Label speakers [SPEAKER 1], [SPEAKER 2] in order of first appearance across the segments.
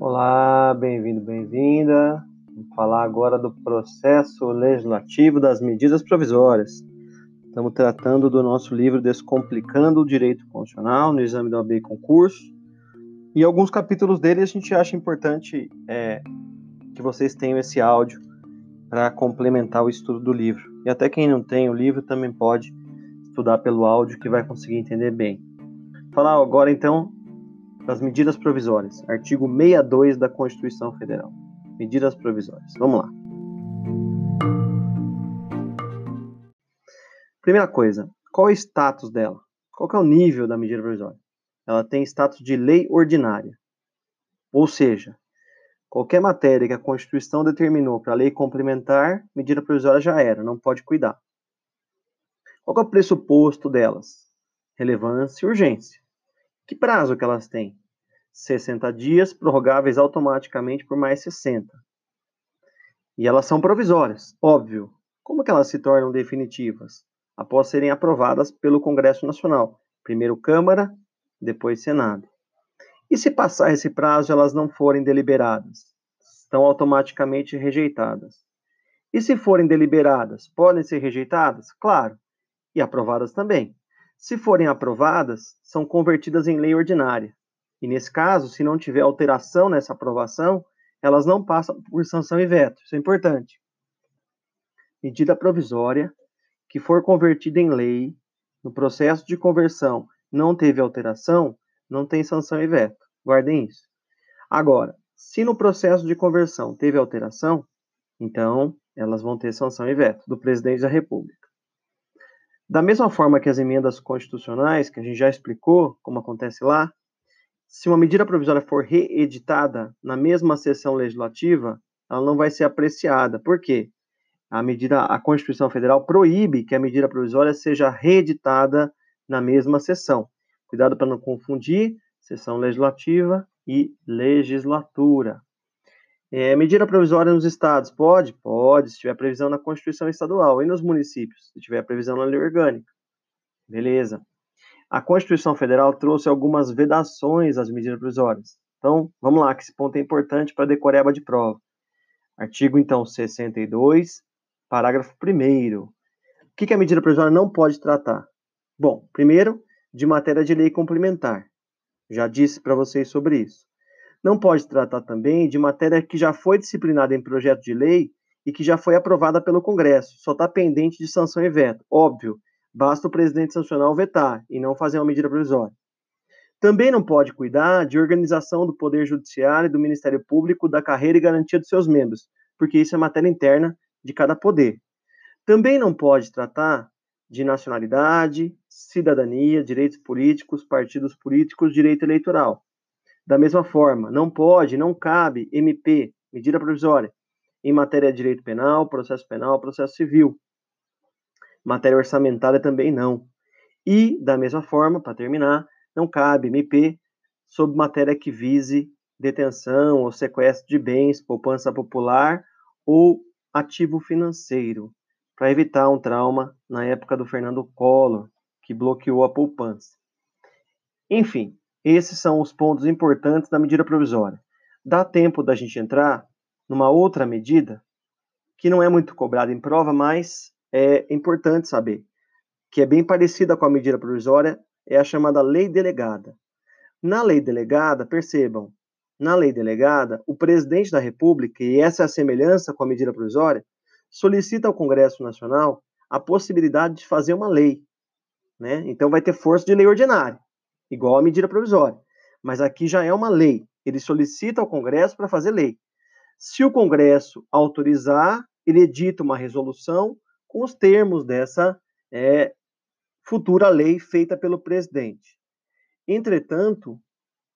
[SPEAKER 1] Olá, bem-vindo, bem-vinda. Vamos falar agora do processo legislativo das medidas provisórias. Estamos tratando do nosso livro Descomplicando o Direito Constitucional no exame do AB concurso. E alguns capítulos dele a gente acha importante é, que vocês tenham esse áudio para complementar o estudo do livro. E até quem não tem o livro também pode estudar pelo áudio que vai conseguir entender bem. Falar agora então das medidas provisórias, artigo 62 da Constituição Federal. Medidas provisórias. Vamos lá. Primeira coisa, qual é o status dela? Qual é o nível da medida provisória? Ela tem status de lei ordinária. Ou seja, Qualquer matéria que a Constituição determinou para lei complementar, medida provisória já era, não pode cuidar. Qual é o pressuposto delas? Relevância e urgência. Que prazo que elas têm? 60 dias, prorrogáveis automaticamente por mais 60. E elas são provisórias, óbvio. Como que elas se tornam definitivas? Após serem aprovadas pelo Congresso Nacional. Primeiro Câmara, depois Senado. E se passar esse prazo elas não forem deliberadas? Estão automaticamente rejeitadas. E se forem deliberadas, podem ser rejeitadas? Claro. E aprovadas também. Se forem aprovadas, são convertidas em lei ordinária. E nesse caso, se não tiver alteração nessa aprovação, elas não passam por sanção e veto. Isso é importante. Medida provisória que for convertida em lei, no processo de conversão não teve alteração, não tem sanção e veto. Guardem isso. Agora, se no processo de conversão teve alteração, então elas vão ter sanção e veto do presidente da República. Da mesma forma que as emendas constitucionais, que a gente já explicou como acontece lá, se uma medida provisória for reeditada na mesma sessão legislativa, ela não vai ser apreciada. Por quê? A medida, a Constituição Federal proíbe que a medida provisória seja reeditada na mesma sessão. Cuidado para não confundir sessão legislativa e legislatura. É, medida provisória nos estados, pode? Pode, se tiver previsão na Constituição Estadual. E nos municípios, se tiver previsão na lei orgânica. Beleza. A Constituição Federal trouxe algumas vedações às medidas provisórias. Então, vamos lá, que esse ponto é importante para decoreba de prova. Artigo, então, 62, parágrafo 1 O que, que a medida provisória não pode tratar? Bom, primeiro, de matéria de lei complementar. Já disse para vocês sobre isso. Não pode tratar também de matéria que já foi disciplinada em projeto de lei e que já foi aprovada pelo Congresso, só está pendente de sanção e veto. Óbvio, basta o presidente sancionar ou vetar e não fazer uma medida provisória. Também não pode cuidar de organização do Poder Judiciário e do Ministério Público, da carreira e garantia dos seus membros, porque isso é matéria interna de cada poder. Também não pode tratar de nacionalidade, cidadania, direitos políticos, partidos políticos, direito eleitoral. Da mesma forma, não pode, não cabe MP, medida provisória, em matéria de direito penal, processo penal, processo civil. Matéria orçamentária também não. E, da mesma forma, para terminar, não cabe MP sobre matéria que vise detenção ou sequestro de bens, poupança popular ou ativo financeiro, para evitar um trauma na época do Fernando Collor, que bloqueou a poupança. Enfim, esses são os pontos importantes da medida provisória. Dá tempo da gente entrar numa outra medida que não é muito cobrada em prova, mas é importante saber que é bem parecida com a medida provisória, é a chamada lei delegada. Na lei delegada, percebam, na lei delegada, o presidente da República, e essa é a semelhança com a medida provisória, solicita ao Congresso Nacional a possibilidade de fazer uma lei, né? Então vai ter força de lei ordinária, igual a medida provisória. Mas aqui já é uma lei. Ele solicita ao Congresso para fazer lei. Se o Congresso autorizar, ele edita uma resolução com os termos dessa é, futura lei feita pelo presidente. Entretanto,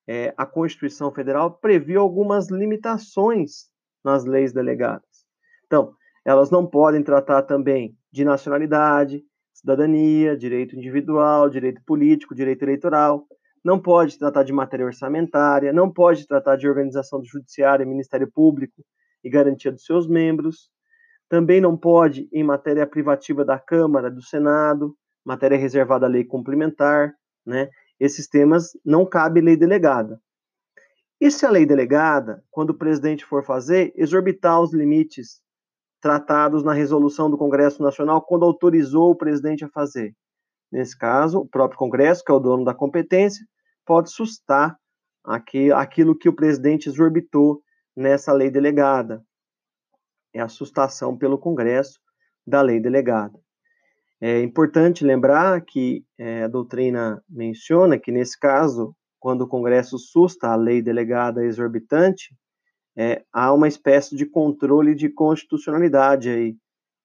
[SPEAKER 1] é, a Constituição Federal previu algumas limitações nas leis delegadas. Então, elas não podem tratar também de nacionalidade, cidadania, direito individual, direito político, direito eleitoral. Não pode tratar de matéria orçamentária, não pode tratar de organização do judiciário Ministério Público e garantia dos seus membros. Também não pode em matéria privativa da Câmara, do Senado, matéria reservada à lei complementar, né? Esses temas não cabe lei delegada. E se a lei delegada, quando o presidente for fazer, exorbitar os limites tratados na resolução do Congresso Nacional quando autorizou o presidente a fazer? Nesse caso, o próprio Congresso, que é o dono da competência, pode sustar aquilo que o presidente exorbitou nessa lei delegada. É a sustação pelo Congresso da lei delegada. É importante lembrar que é, a doutrina menciona que, nesse caso, quando o Congresso susta a lei delegada exorbitante, é, há uma espécie de controle de constitucionalidade aí.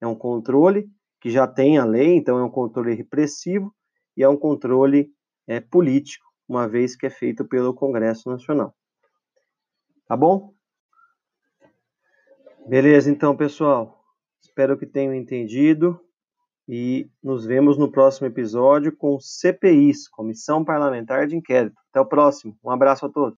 [SPEAKER 1] É um controle que já tem a lei, então é um controle repressivo e é um controle é, político, uma vez que é feito pelo Congresso Nacional. Tá bom? Beleza, então, pessoal. Espero que tenham entendido e nos vemos no próximo episódio com CPIs, Comissão Parlamentar de Inquérito. Até o próximo. Um abraço a todos.